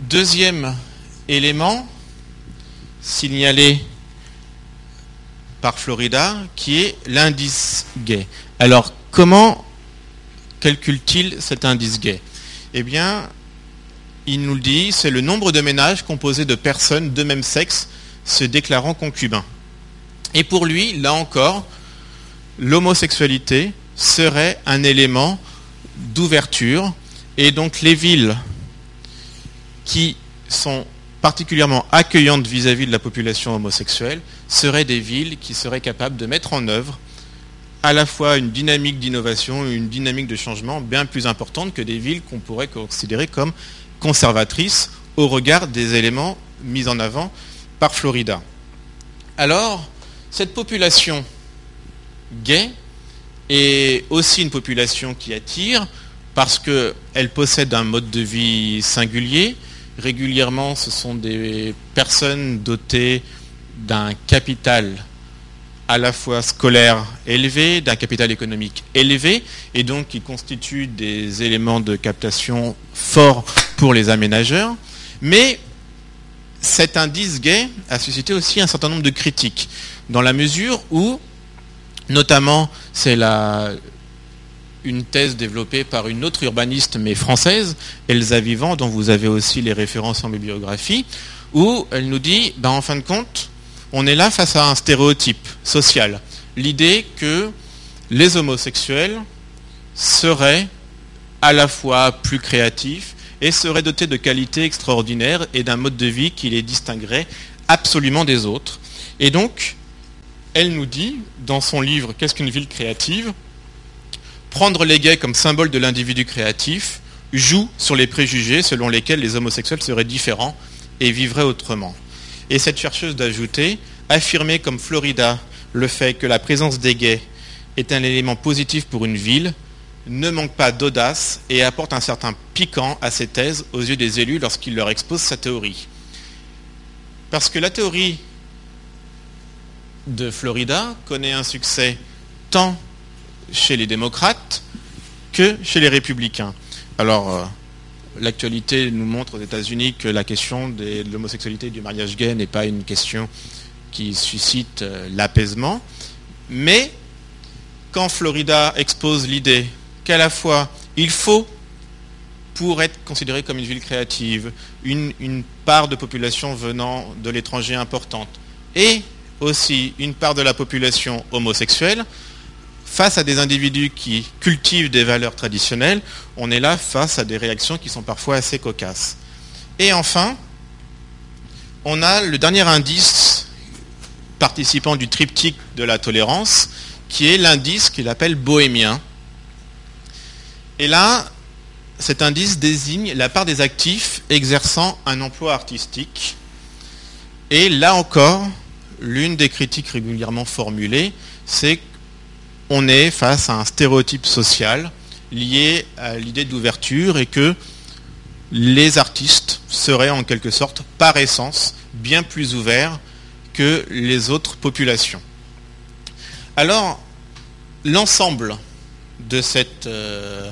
Deuxième élément signalé par Florida, qui est l'indice gay. Alors, comment calcule-t-il cet indice gay? Eh bien, il nous le dit, c'est le nombre de ménages composés de personnes de même sexe se déclarant concubins. Et pour lui, là encore, l'homosexualité serait un élément d'ouverture. Et donc les villes qui sont particulièrement accueillantes vis-à-vis de la population homosexuelle seraient des villes qui seraient capables de mettre en œuvre à la fois une dynamique d'innovation une dynamique de changement bien plus importante que des villes qu'on pourrait considérer comme conservatrices au regard des éléments mis en avant par Florida. Alors, cette population gay est aussi une population qui attire parce qu'elle possède un mode de vie singulier. Régulièrement, ce sont des personnes dotées d'un capital à la fois scolaire élevé, d'un capital économique élevé, et donc qui constituent des éléments de captation forts pour les aménageurs. Mais cet indice gay a suscité aussi un certain nombre de critiques, dans la mesure où, notamment, c'est une thèse développée par une autre urbaniste, mais française, Elsa Vivant, dont vous avez aussi les références en bibliographie, où elle nous dit, ben, en fin de compte, on est là face à un stéréotype social. L'idée que les homosexuels seraient à la fois plus créatifs, et serait doté de qualités extraordinaires et d'un mode de vie qui les distinguerait absolument des autres. Et donc, elle nous dit, dans son livre Qu'est-ce qu'une ville créative? Prendre les gays comme symbole de l'individu créatif joue sur les préjugés selon lesquels les homosexuels seraient différents et vivraient autrement. Et cette chercheuse d'ajouter, affirmer comme Florida le fait que la présence des gays est un élément positif pour une ville, ne manque pas d'audace et apporte un certain piquant à ses thèses aux yeux des élus lorsqu'il leur expose sa théorie. Parce que la théorie de Florida connaît un succès tant chez les démocrates que chez les républicains. Alors, euh, l'actualité nous montre aux États-Unis que la question de l'homosexualité et du mariage gay n'est pas une question qui suscite euh, l'apaisement, mais quand Florida expose l'idée qu'à la fois il faut, pour être considéré comme une ville créative, une, part de population venant de l'étranger importante, et aussi une part de la population homosexuelle, face à des individus qui cultivent des valeurs traditionnelles, on est là face à des réactions qui sont parfois assez cocasses. Et enfin, on a le dernier indice participant du triptyque de la tolérance, qui est l'indice qu'il appelle bohémien, et là, cet indice désigne la part des actifs exerçant un emploi artistique. Et là encore, l'une des critiques régulièrement formulées, c'est qu'on est face à un stéréotype social lié à l'idée d'ouverture et que les artistes seraient en quelque sorte, par essence, bien plus ouverts que les autres populations. Alors, l'ensemble de euh,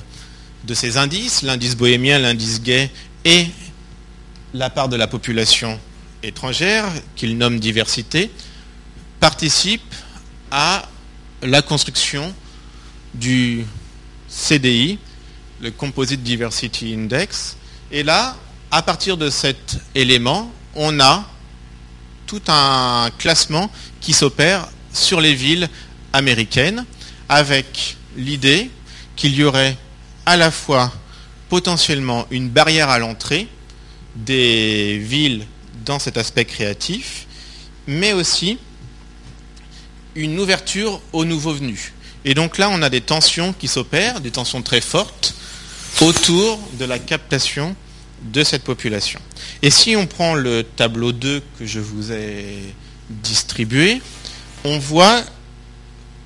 ces indices, l'indice bohémien, l'indice gay et la part de la population étrangère, qu'il nomme diversité, participent à la construction du CDI, le Composite Diversity Index. Et là, à partir de cet élément, on a tout un classement qui s'opère sur les villes américaines avec l'idée qu'il y aurait à la fois potentiellement une barrière à l'entrée des villes dans cet aspect créatif, mais aussi une ouverture aux nouveaux venus. Et donc là, on a des tensions qui s'opèrent, des tensions très fortes, autour de la captation de cette population. Et si on prend le tableau 2 que je vous ai distribué, on voit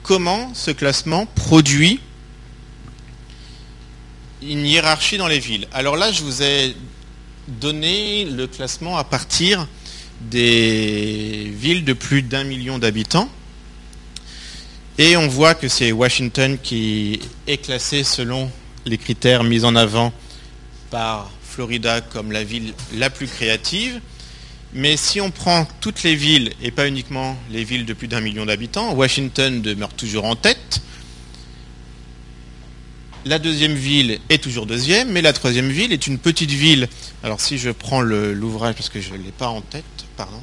comment ce classement produit une hiérarchie dans les villes. Alors là, je vous ai donné le classement à partir des villes de plus d'un million d'habitants. Et on voit que c'est Washington qui est classé selon les critères mis en avant par Florida comme la ville la plus créative. Mais si on prend toutes les villes, et pas uniquement les villes de plus d'un million d'habitants, Washington demeure toujours en tête. La deuxième ville est toujours deuxième, mais la troisième ville est une petite ville. Alors si je prends l'ouvrage, parce que je ne l'ai pas en tête, pardon.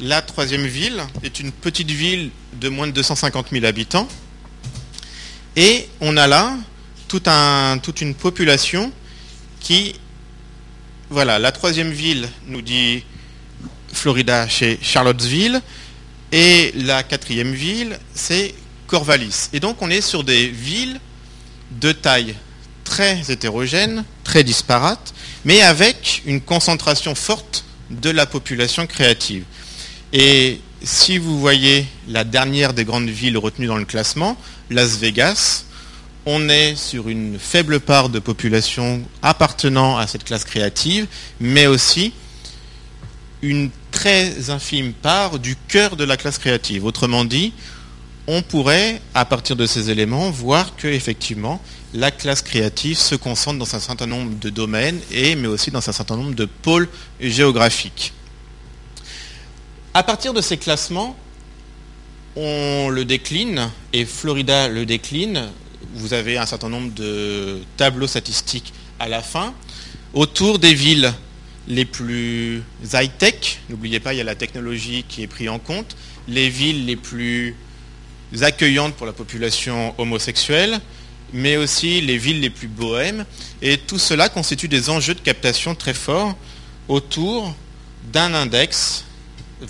La troisième ville est une petite ville de moins de 250 000 habitants. Et on a là toute une population qui... Voilà, la troisième ville, nous dit Florida chez Charlottesville. Et la quatrième ville, c'est Corvallis. Et donc on est sur des villes de taille très hétérogène, très disparate, mais avec une concentration forte de la population créative. Et si vous voyez la dernière des grandes villes retenues dans le classement, Las Vegas, on est sur une faible part de population appartenant à cette classe créative, mais aussi une très infime part du cœur de la classe créative. Autrement dit, on pourrait, à partir de ces éléments, voir que effectivement, la classe créative se concentre dans un certain nombre de domaines, et, mais aussi dans un certain nombre de pôles géographiques. À partir de ces classements, on le décline, et Florida le décline. Vous avez un certain nombre de tableaux statistiques à la fin, autour des villes les plus high-tech. N'oubliez pas, il y a la technologie qui est prise en compte. Les villes les plus accueillantes pour la population homosexuelle, mais aussi les villes les plus bohèmes. Et tout cela constitue des enjeux de captation très forts autour d'un index,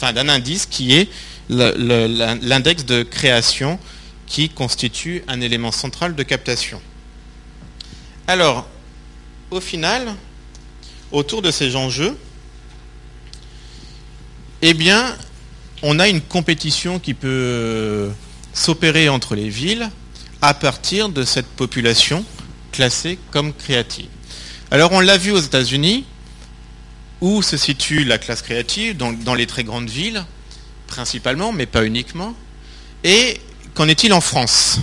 d'un indice qui est l'index de création qui constitue un élément central de captation. Alors, au final, autour de ces enjeux, eh bien, on a une compétition qui peut s'opérer entre les villes à partir de cette population classée comme créative. Alors on l'a vu aux États-Unis, où se situe la classe créative, dans les très grandes villes, principalement, mais pas uniquement. Et qu'en est-il en France?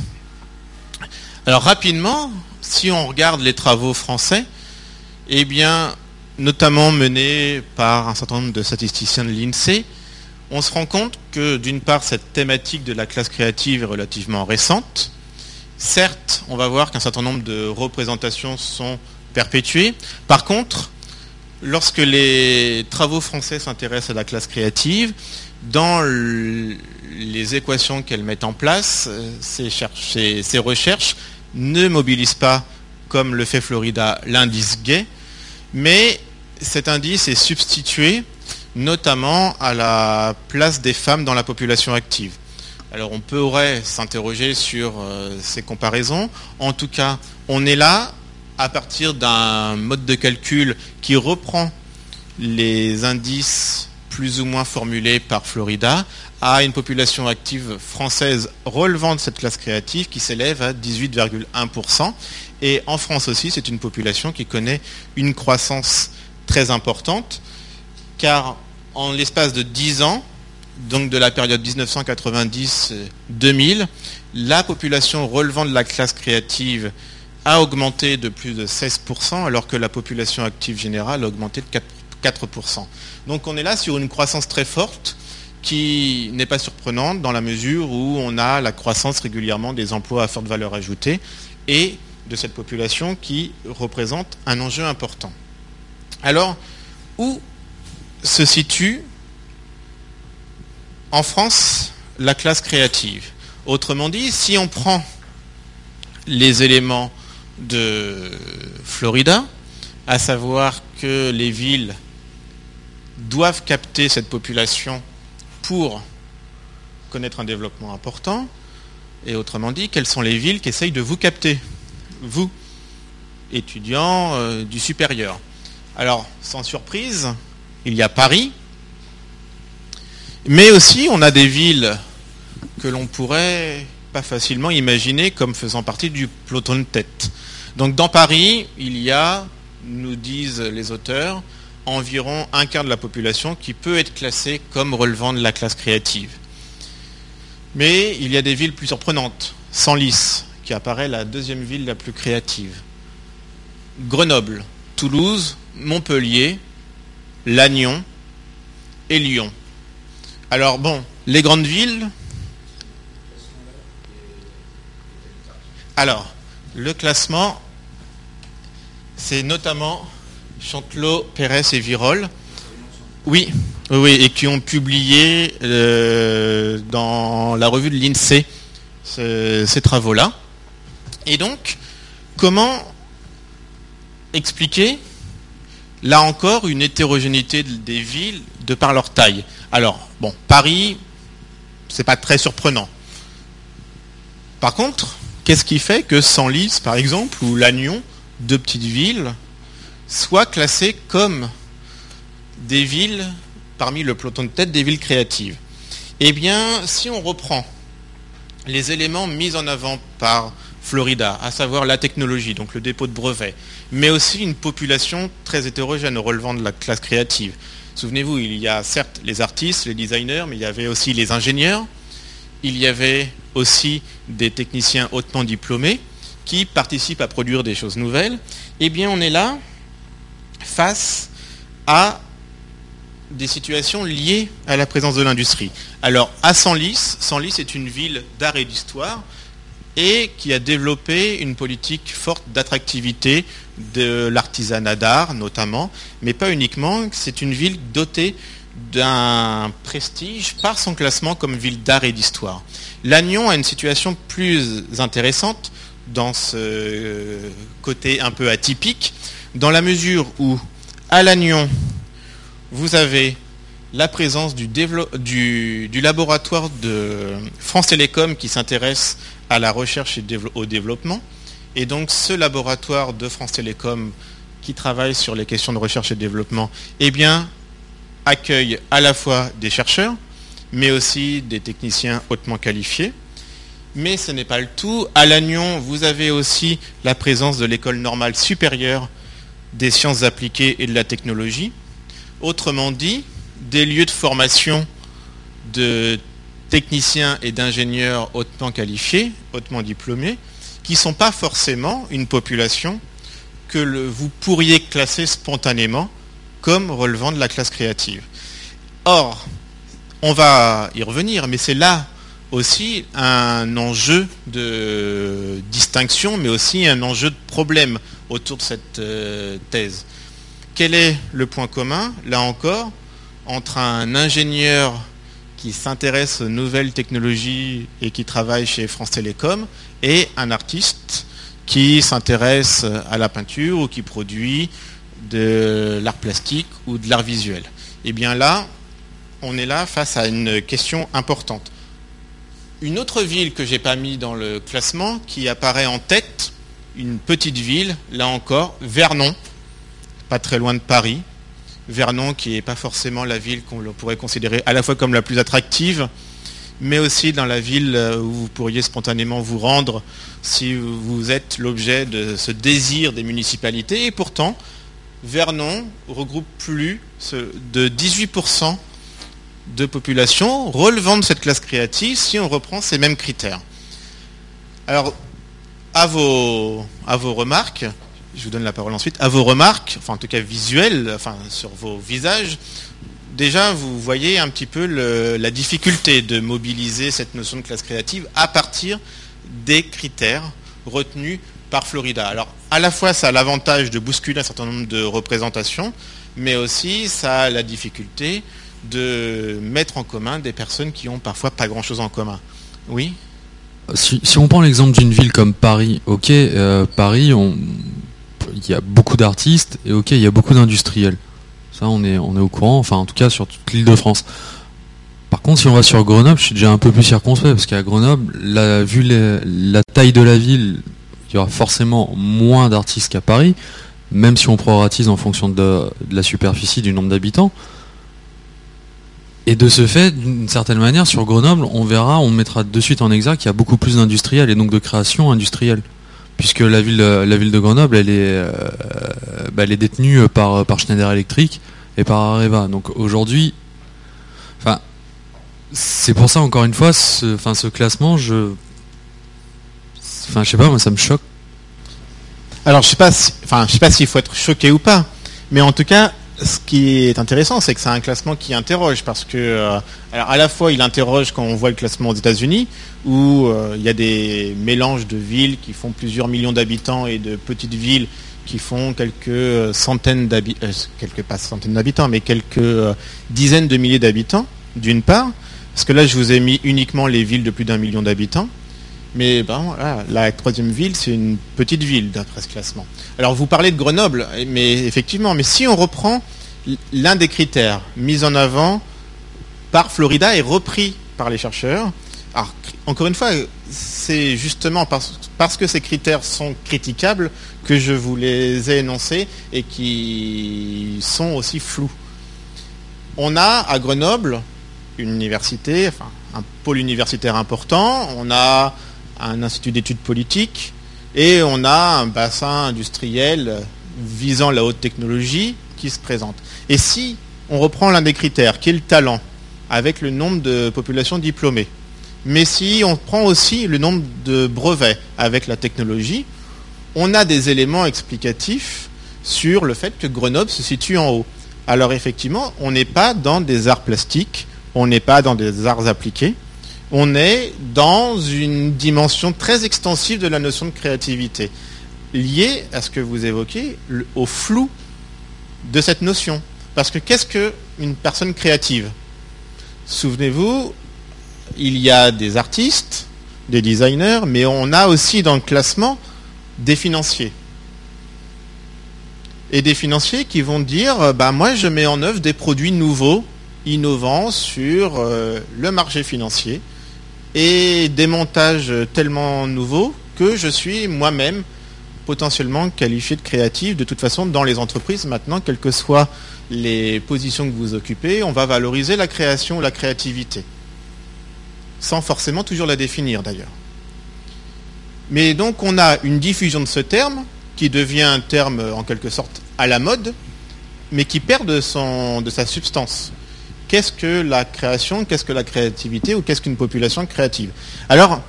Alors rapidement, si on regarde les travaux français, eh bien, notamment menés par un certain nombre de statisticiens de l'INSEE, on se rend compte que d'une part, cette thématique de la classe créative est relativement récente. Certes, on va voir qu'un certain nombre de représentations sont perpétuées. Par contre, lorsque les travaux français s'intéressent à la classe créative, dans les équations qu'elles mettent en place, ces, ces, recherches ne mobilisent pas, comme le fait Florida, l'indice gay, mais cet indice est substitué notamment à la place des femmes dans la population active. Alors on pourrait s'interroger sur euh, ces comparaisons. En tout cas, on est là à partir d'un mode de calcul qui reprend les indices plus ou moins formulés par Florida à une population active française relevant de cette classe créative qui s'élève à 18,1%. Et en France aussi, c'est une population qui connaît une croissance très importante, car en l'espace de 10 ans, donc de la période 1990-2000, la population relevant de la classe créative a augmenté de plus de 16%, alors que la population active générale a augmenté de 4%. Donc on est là sur une croissance très forte qui n'est pas surprenante dans la mesure où on a la croissance régulièrement des emplois à forte valeur ajoutée et de cette population qui représente un enjeu important. Alors, où se situe en France la classe créative? Autrement dit, si on prend les éléments de Florida, à savoir que les villes doivent capter cette population pour connaître un développement important, et autrement dit, quelles sont les villes qui essayent de vous capter, vous, étudiants euh, du supérieur? Alors, sans surprise, il y a Paris, mais aussi on a des villes que l'on pourrait pas facilement imaginer comme faisant partie du peloton de tête. Donc dans Paris, il y a, nous disent les auteurs, environ un quart de la population qui peut être classée comme relevant de la classe créative. Mais il y a des villes plus surprenantes. Senlis, qui apparaît la deuxième ville la plus créative. Grenoble, Toulouse, Montpellier, Lannion et Lyon. Alors bon, les grandes villes. Alors, le classement, c'est notamment Chantelot, Pérez et Virol. Oui, oui, et qui ont publié euh, dans la revue de l'INSEE ces travaux-là. Et donc, comment expliquer, là encore, une hétérogénéité des villes de par leur taille? Alors, bon, Paris, c'est pas très surprenant. Par contre, qu'est-ce qui fait que Senlis, par exemple, ou Lannion, deux petites villes, soient classées comme des villes parmi le peloton de tête des villes créatives? Eh bien, si on reprend les éléments mis en avant par Florida, à savoir la technologie, donc le dépôt de brevets, mais aussi une population très hétérogène relevant de la classe créative. Souvenez-vous, il y a certes les artistes, les designers, mais il y avait aussi les ingénieurs, il y avait aussi des techniciens hautement diplômés qui participent à produire des choses nouvelles. Eh bien, on est là face à des situations liées à la présence de l'industrie. Alors, à Senlis, Senlis est une ville d'art et d'histoire et qui a développé une politique forte d'attractivité de l'artisanat d'art notamment, mais pas uniquement. C'est une ville dotée d'un prestige par son classement comme ville d'art et d'histoire. Lannion a une situation plus intéressante dans ce côté un peu atypique, dans la mesure où à Lannion, vous avez la présence du, du, laboratoire de France Télécom qui s'intéresse à la recherche et au développement. Et donc ce laboratoire de France Télécom qui travaille sur les questions de recherche et développement, eh bien, accueille à la fois des chercheurs, mais aussi des techniciens hautement qualifiés. Mais ce n'est pas le tout. À Lannion, vous avez aussi la présence de l'école normale supérieure des sciences appliquées et de la technologie. Autrement dit, des lieux de formation de techniciens et d'ingénieurs hautement qualifiés, hautement diplômés, qui ne sont pas forcément une population que vous pourriez classer spontanément comme relevant de la classe créative. Or, on va y revenir, mais c'est là aussi un enjeu de distinction, mais aussi un enjeu de problème autour de cette euh, thèse. Quel est le point commun, là encore, entre un ingénieur qui s'intéresse aux nouvelles technologies et qui travaille chez France Télécom et un artiste qui s'intéresse à la peinture ou qui produit de l'art plastique ou de l'art visuel. Et eh bien là, on est là face à une question importante. Une autre ville que j'ai pas mis dans le classement, qui apparaît en tête, une petite ville, là encore, Vernon, pas très loin de Paris, Vernon, qui n'est pas forcément la ville qu'on pourrait considérer à la fois comme la plus attractive, mais aussi dans la ville euh, où vous pourriez spontanément vous rendre si vous êtes l'objet de ce désir des municipalités. Et pourtant, Vernon regroupe plus de 18% de population relevant de cette classe créative si on reprend ces mêmes critères. Alors, à vos, remarques, je vous donne la parole ensuite, à vos remarques, enfin en tout cas visuelles, sur vos visages, déjà vous voyez un petit peu la difficulté de mobiliser cette notion de classe créative à partir des critères retenus Florida. Alors à la fois ça a l'avantage de bousculer un certain nombre de représentations, mais aussi ça a la difficulté de mettre en commun des personnes qui ont parfois pas grand-chose en commun. Oui? Si, on prend l'exemple d'une ville comme Paris, ok, euh, Paris, il y a beaucoup d'artistes et ok, il y a beaucoup d'industriels. Ça, on est, on est au courant, enfin en tout cas sur toute l'île de France. Par contre, si on va sur Grenoble, je suis déjà un peu plus circonspect parce qu'à Grenoble, la, vu la taille de la ville, il y aura forcément moins d'artistes qu'à Paris, même si on proratise en fonction de, la superficie, du nombre d'habitants. Et de ce fait, d'une certaine manière, sur Grenoble, on verra, on mettra de suite en exergue qu'il y a beaucoup plus d'industriels et donc de création industrielle puisque la ville, la ville de Grenoble, elle est, euh, bah, détenue par, par Schneider Electric et par Areva. Donc aujourd'hui, enfin, c'est pour ça encore une fois, ce, enfin, ce classement, je, enfin, je sais pas, moi, ça me choque. Alors, je sais pas, enfin, je sais pas s'il faut être choqué ou pas, mais en tout cas, ce qui est intéressant, c'est que c'est un classement qui interroge, parce que, euh, à la fois, il interroge quand on voit le classement aux États-Unis, où euh, il y a des mélanges de villes qui font plusieurs millions d'habitants et de petites villes qui font quelques centaines d'habitants, quelques centaines d'habitants, mais quelques dizaines de milliers d'habitants, d'une part, parce que là, je vous ai mis uniquement les villes de plus d'un million d'habitants. Mais ben, la troisième ville, c'est une petite ville d'après ce classement. Alors vous parlez de Grenoble, mais effectivement, mais si on reprend l'un des critères mis en avant par Florida et repris par les chercheurs, alors, encore une fois, c'est justement parce, parce, que ces critères sont critiquables que je vous les ai énoncés et qui sont aussi flous. On a à Grenoble une université, enfin un pôle universitaire important, on a un institut d'études politiques et on a un bassin industriel visant la haute technologie qui se présente. Et si on reprend l'un des critères, qui est le talent, avec le nombre de populations diplômées, mais si on prend aussi le nombre de brevets avec la technologie, on a des éléments explicatifs sur le fait que Grenoble se situe en haut. Alors effectivement, on n'est pas dans des arts plastiques, on n'est pas dans des arts appliqués, on est dans une dimension très extensive de la notion de créativité, liée à ce que vous évoquez, au flou de cette notion. Parce que qu'est-ce qu'une personne créative? Souvenez-vous, il y a des artistes, des designers, mais on a aussi dans le classement des financiers. Et des financiers qui vont dire, bah, moi je mets en œuvre des produits nouveaux, innovants sur euh, le marché financier et des montages tellement nouveaux que je suis moi-même potentiellement qualifié de créatif. De toute façon, dans les entreprises, maintenant, quelles que soient les positions que vous occupez, on va valoriser la création ou la créativité. Sans forcément toujours la définir d'ailleurs. Mais donc on a une diffusion de ce terme qui devient un terme en quelque sorte à la mode, mais qui perd de, sa substance qu'est-ce que la création, qu'est-ce que la créativité ou qu'est-ce qu'une population créative? Alors,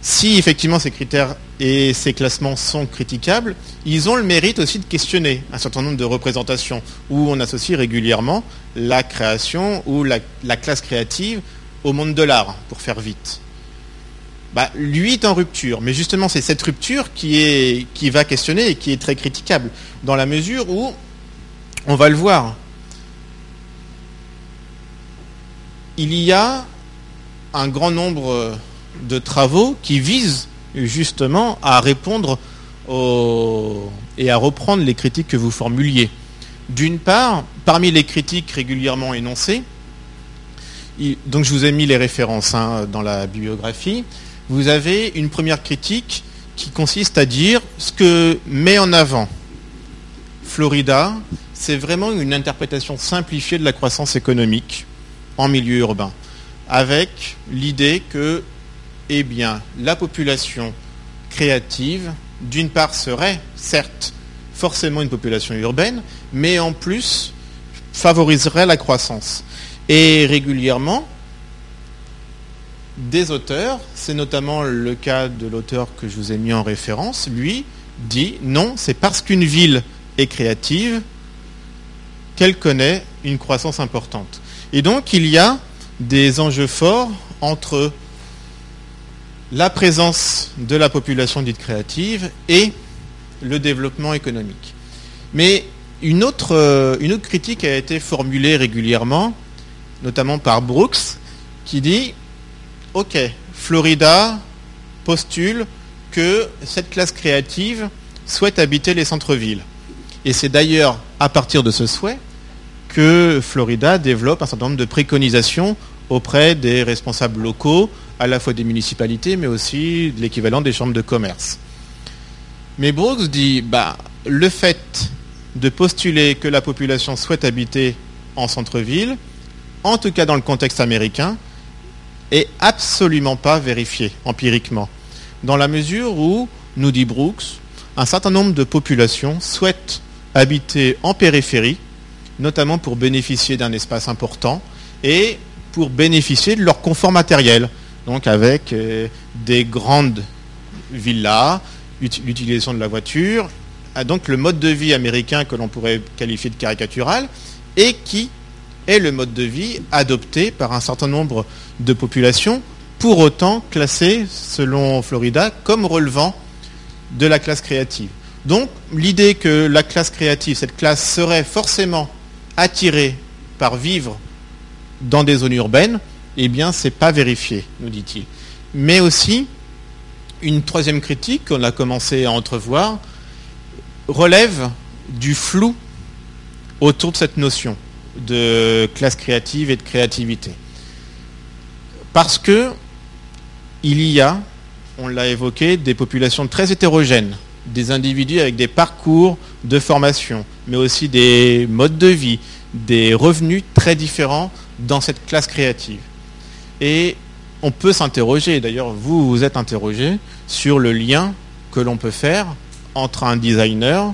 si effectivement ces critères et ces classements sont critiquables, ils ont le mérite aussi de questionner un certain nombre de représentations où on associe régulièrement la création ou la, classe créative au monde de l'art, pour faire vite. Bah, lui est en rupture, mais justement c'est cette rupture qui, est, qui va questionner et qui est très critiquable, dans la mesure où, on va le voir, il y a un grand nombre de travaux qui visent justement à répondre et à reprendre les critiques que vous formuliez. D'une part, parmi les critiques régulièrement énoncées, donc je vous ai mis les références hein, dans la bibliographie, vous avez une première critique qui consiste à dire ce que met en avant Florida, c'est vraiment une interprétation simplifiée de la croissance économique en milieu urbain, avec l'idée que eh bien, la population créative, d'une part, serait certes forcément une population urbaine, mais en plus favoriserait la croissance. Et régulièrement, des auteurs, c'est notamment le cas de l'auteur que je vous ai mis en référence, lui dit non, c'est parce qu'une ville est créative qu'elle connaît une croissance importante. Et donc il y a des enjeux forts entre la présence de la population dite créative et le développement économique. Mais une autre, euh, une autre critique a été formulée régulièrement, notamment par Brooks, qui dit, OK, Florida postule que cette classe créative souhaite habiter les centres-villes. Et c'est d'ailleurs à partir de ce souhait que Florida développe un certain nombre de préconisations auprès des responsables locaux, à la fois des municipalités, mais aussi de l'équivalent des chambres de commerce. Mais Brooks dit, bah, le fait de postuler que la population souhaite habiter en centre-ville, en tout cas dans le contexte américain, est absolument pas vérifié empiriquement. Dans la mesure où, nous dit Brooks, un certain nombre de populations souhaitent habiter en périphérie, notamment pour bénéficier d'un espace important et pour bénéficier de leur confort matériel, donc avec euh, des grandes villas, l'utilisation de la voiture, a donc le mode de vie américain que l'on pourrait qualifier de caricatural et qui est le mode de vie adopté par un certain nombre de populations, pour autant classées, selon Florida, comme relevant de la classe créative. Donc l'idée que la classe créative, cette classe serait forcément attirée par vivre dans des zones urbaines, eh bien, c'est pas vérifié, nous dit-il. Mais aussi, une troisième critique qu'on a commencé à entrevoir relève du flou autour de cette notion de classe créative et de créativité. Parce que il y a, on l'a évoqué, des populations très hétérogènes, des individus avec des parcours de formation, mais aussi des modes de vie, des revenus très différents dans cette classe créative. Et on peut s'interroger, d'ailleurs vous vous êtes interrogé, sur le lien que l'on peut faire entre un designer,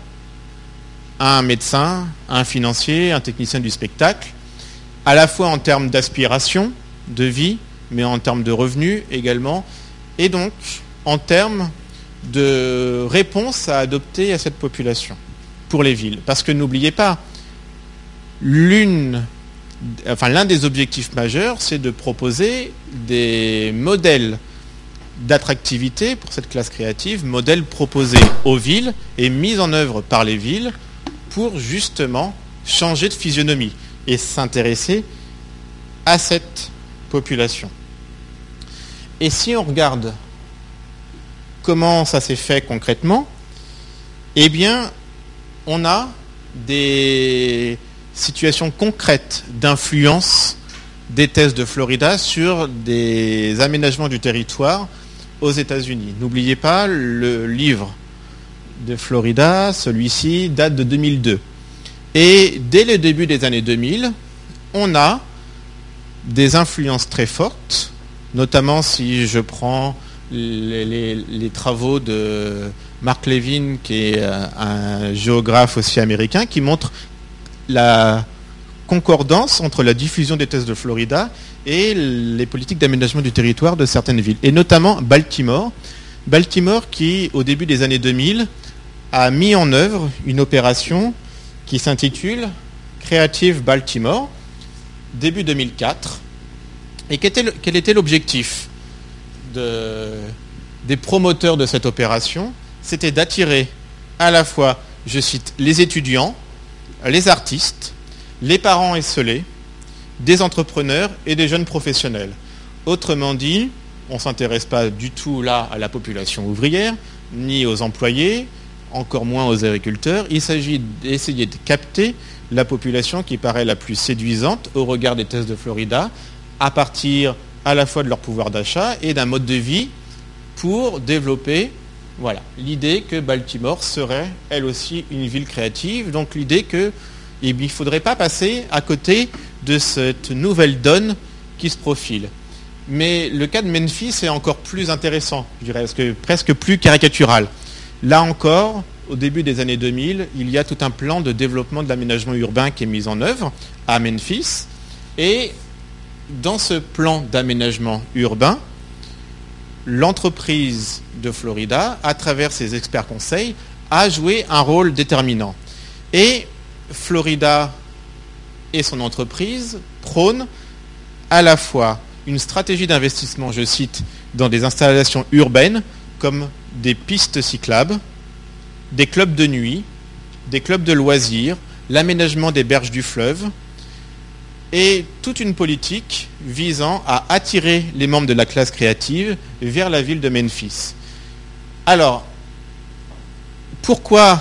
un médecin, un financier, un technicien du spectacle, à la fois en termes d'aspiration, de vie, mais en termes de revenus également, et donc en termes de réponse à adopter à cette population pour les villes. Parce que n'oubliez pas, l'un des objectifs majeurs, c'est de proposer des modèles d'attractivité pour cette classe créative, modèles proposés aux villes et mis en œuvre par les villes pour justement changer de physionomie et s'intéresser à cette population. Et si on regarde comment ça s'est fait concrètement, eh bien, on a des situation concrète d'influence des thèses de Florida sur des aménagements du territoire aux États-Unis. N'oubliez pas, le livre de Florida, celui-ci, date de 2002. Et dès le début des années 2000, on a des influences très fortes, notamment si je prends les, travaux de Mark Levin, qui est un géographe aussi américain, qui montre la concordance entre la diffusion des tests de Florida et les politiques d'aménagement du territoire de certaines villes, et notamment Baltimore. Baltimore qui, au début des années 2000, a mis en œuvre une opération qui s'intitule Creative Baltimore, début 2004. Et quel était l'objectif? Des promoteurs de cette opération C'était d'attirer à la fois, je cite, les étudiants, les artistes, les parents esselés, des entrepreneurs et des jeunes professionnels. Autrement dit, on ne s'intéresse pas du tout là à la population ouvrière, ni aux employés, encore moins aux agriculteurs. Il s'agit d'essayer de capter la population qui paraît la plus séduisante au regard des tests de Florida, à partir à la fois de leur pouvoir d'achat et d'un mode de vie pour développer voilà, l'idée que Baltimore serait, elle aussi, une ville créative. Donc l'idée qu'il eh ne faudrait pas passer à côté de cette nouvelle donne qui se profile. Mais le cas de Memphis est encore plus intéressant, je dirais, que presque plus caricatural. Là encore, au début des années 2000, il y a tout un plan de développement de l'aménagement urbain qui est mis en œuvre à Memphis. Et dans ce plan d'aménagement urbain, l'entreprise de Florida, à travers ses experts conseils, a joué un rôle déterminant. Et Florida et son entreprise prônent à la fois une stratégie d'investissement, je cite, dans des installations urbaines comme des pistes cyclables, des clubs de nuit, des clubs de loisirs, l'aménagement des berges du fleuve, et toute une politique visant à attirer les membres de la classe créative vers la ville de Memphis. Alors, pourquoi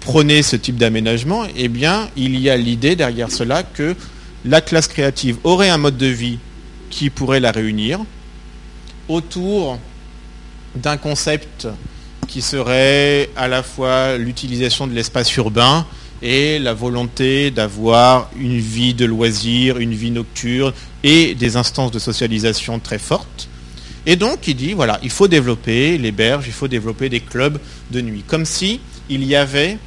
prôner ce type d'aménagement? Eh bien, il y a l'idée derrière cela que la classe créative aurait un mode de vie qui pourrait la réunir autour d'un concept qui serait à la fois l'utilisation de l'espace urbain et la volonté d'avoir une vie de loisirs, une vie nocturne et des instances de socialisation très fortes. Et donc, il dit, voilà, il faut développer les berges, il faut développer des clubs de nuit. Comme si y avait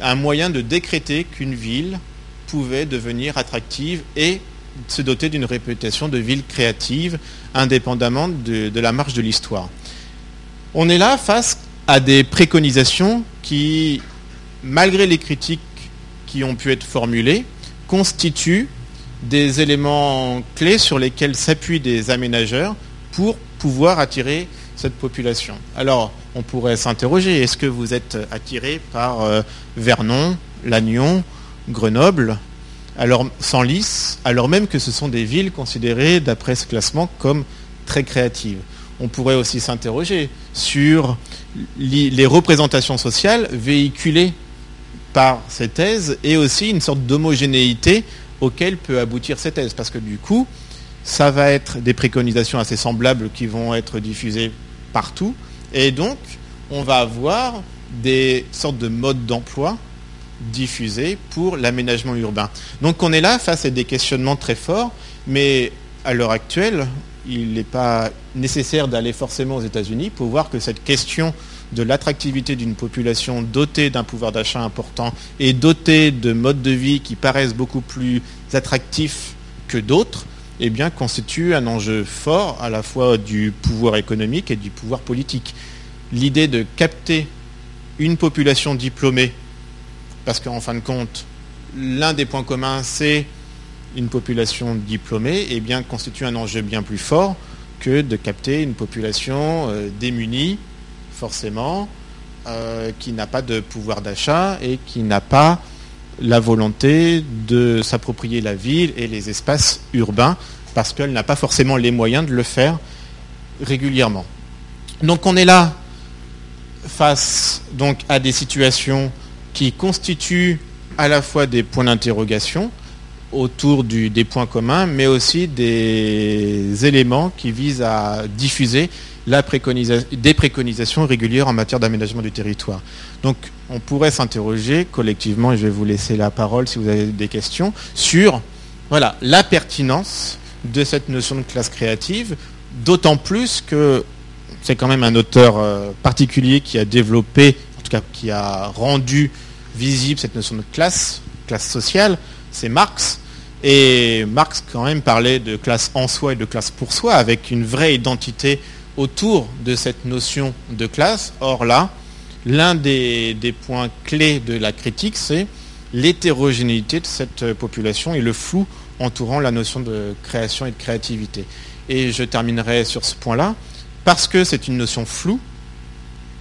un moyen de décréter qu'une ville pouvait devenir attractive et se doter d'une réputation de ville créative, indépendamment de, de la marche de l'histoire. On est là face à des préconisations qui, malgré les critiques qui ont pu être formulées, constituent des éléments clés sur lesquels s'appuient des aménageurs pour pouvoir attirer cette population. Alors, on pourrait s'interroger, est-ce que vous êtes attiré par euh, Vernon, Lannion, Grenoble, alors, sans lice, alors même que ce sont des villes considérées, d'après ce classement, comme très créatives? On pourrait aussi s'interroger sur les représentations sociales véhiculées par ces thèses et aussi une sorte d'homogénéité auquel peut aboutir cette thèse. Parce que du coup, ça va être des préconisations assez semblables qui vont être diffusées partout. Et donc, on va avoir des sortes de modes d'emploi diffusés pour l'aménagement urbain. Donc on est là face à des questionnements très forts, mais à l'heure actuelle, il n'est pas nécessaire d'aller forcément aux États-Unis pour voir que cette question de l'attractivité d'une population dotée d'un pouvoir d'achat important et dotée de modes de vie qui paraissent beaucoup plus attractifs que d'autres, eh constitue un enjeu fort à la fois du pouvoir économique et du pouvoir politique. L'idée de capter une population diplômée, parce qu'en fin de compte, l'un des points communs, c'est une population diplômée, eh constitue un enjeu bien plus fort que de capter une population euh, démunie, forcément, euh, qui n'a pas de pouvoir d'achat et qui n'a pas la volonté de s'approprier la ville et les espaces urbains parce qu'elle n'a pas forcément les moyens de le faire régulièrement. Donc on est là face donc à des situations qui constituent à la fois des points d'interrogation autour des points communs, mais aussi des éléments qui visent à diffuser des préconisations régulières en matière d'aménagement du territoire. Donc on pourrait s'interroger collectivement, et je vais vous laisser la parole si vous avez des questions, sur voilà, la pertinence de cette notion de classe créative, d'autant plus que c'est quand même un auteur euh, particulier qui a développé, en tout cas qui a rendu visible cette notion de classe, classe sociale, c'est Marx. Et Marx quand même parlait de classe en soi et de classe pour soi, avec une vraie identité autour de cette notion de classe. Or là, l'un des, points clés de la critique, c'est l'hétérogénéité de cette population et le flou entourant la notion de création et de créativité. Et je terminerai sur ce point-là, parce que c'est une notion floue,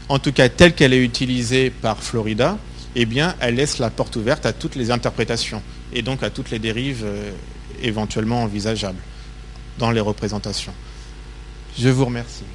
en tout cas telle qu'elle est utilisée par Florida, eh bien, elle laisse la porte ouverte à toutes les interprétations et donc à toutes les dérives euh, éventuellement envisageables dans les représentations. Je vous remercie.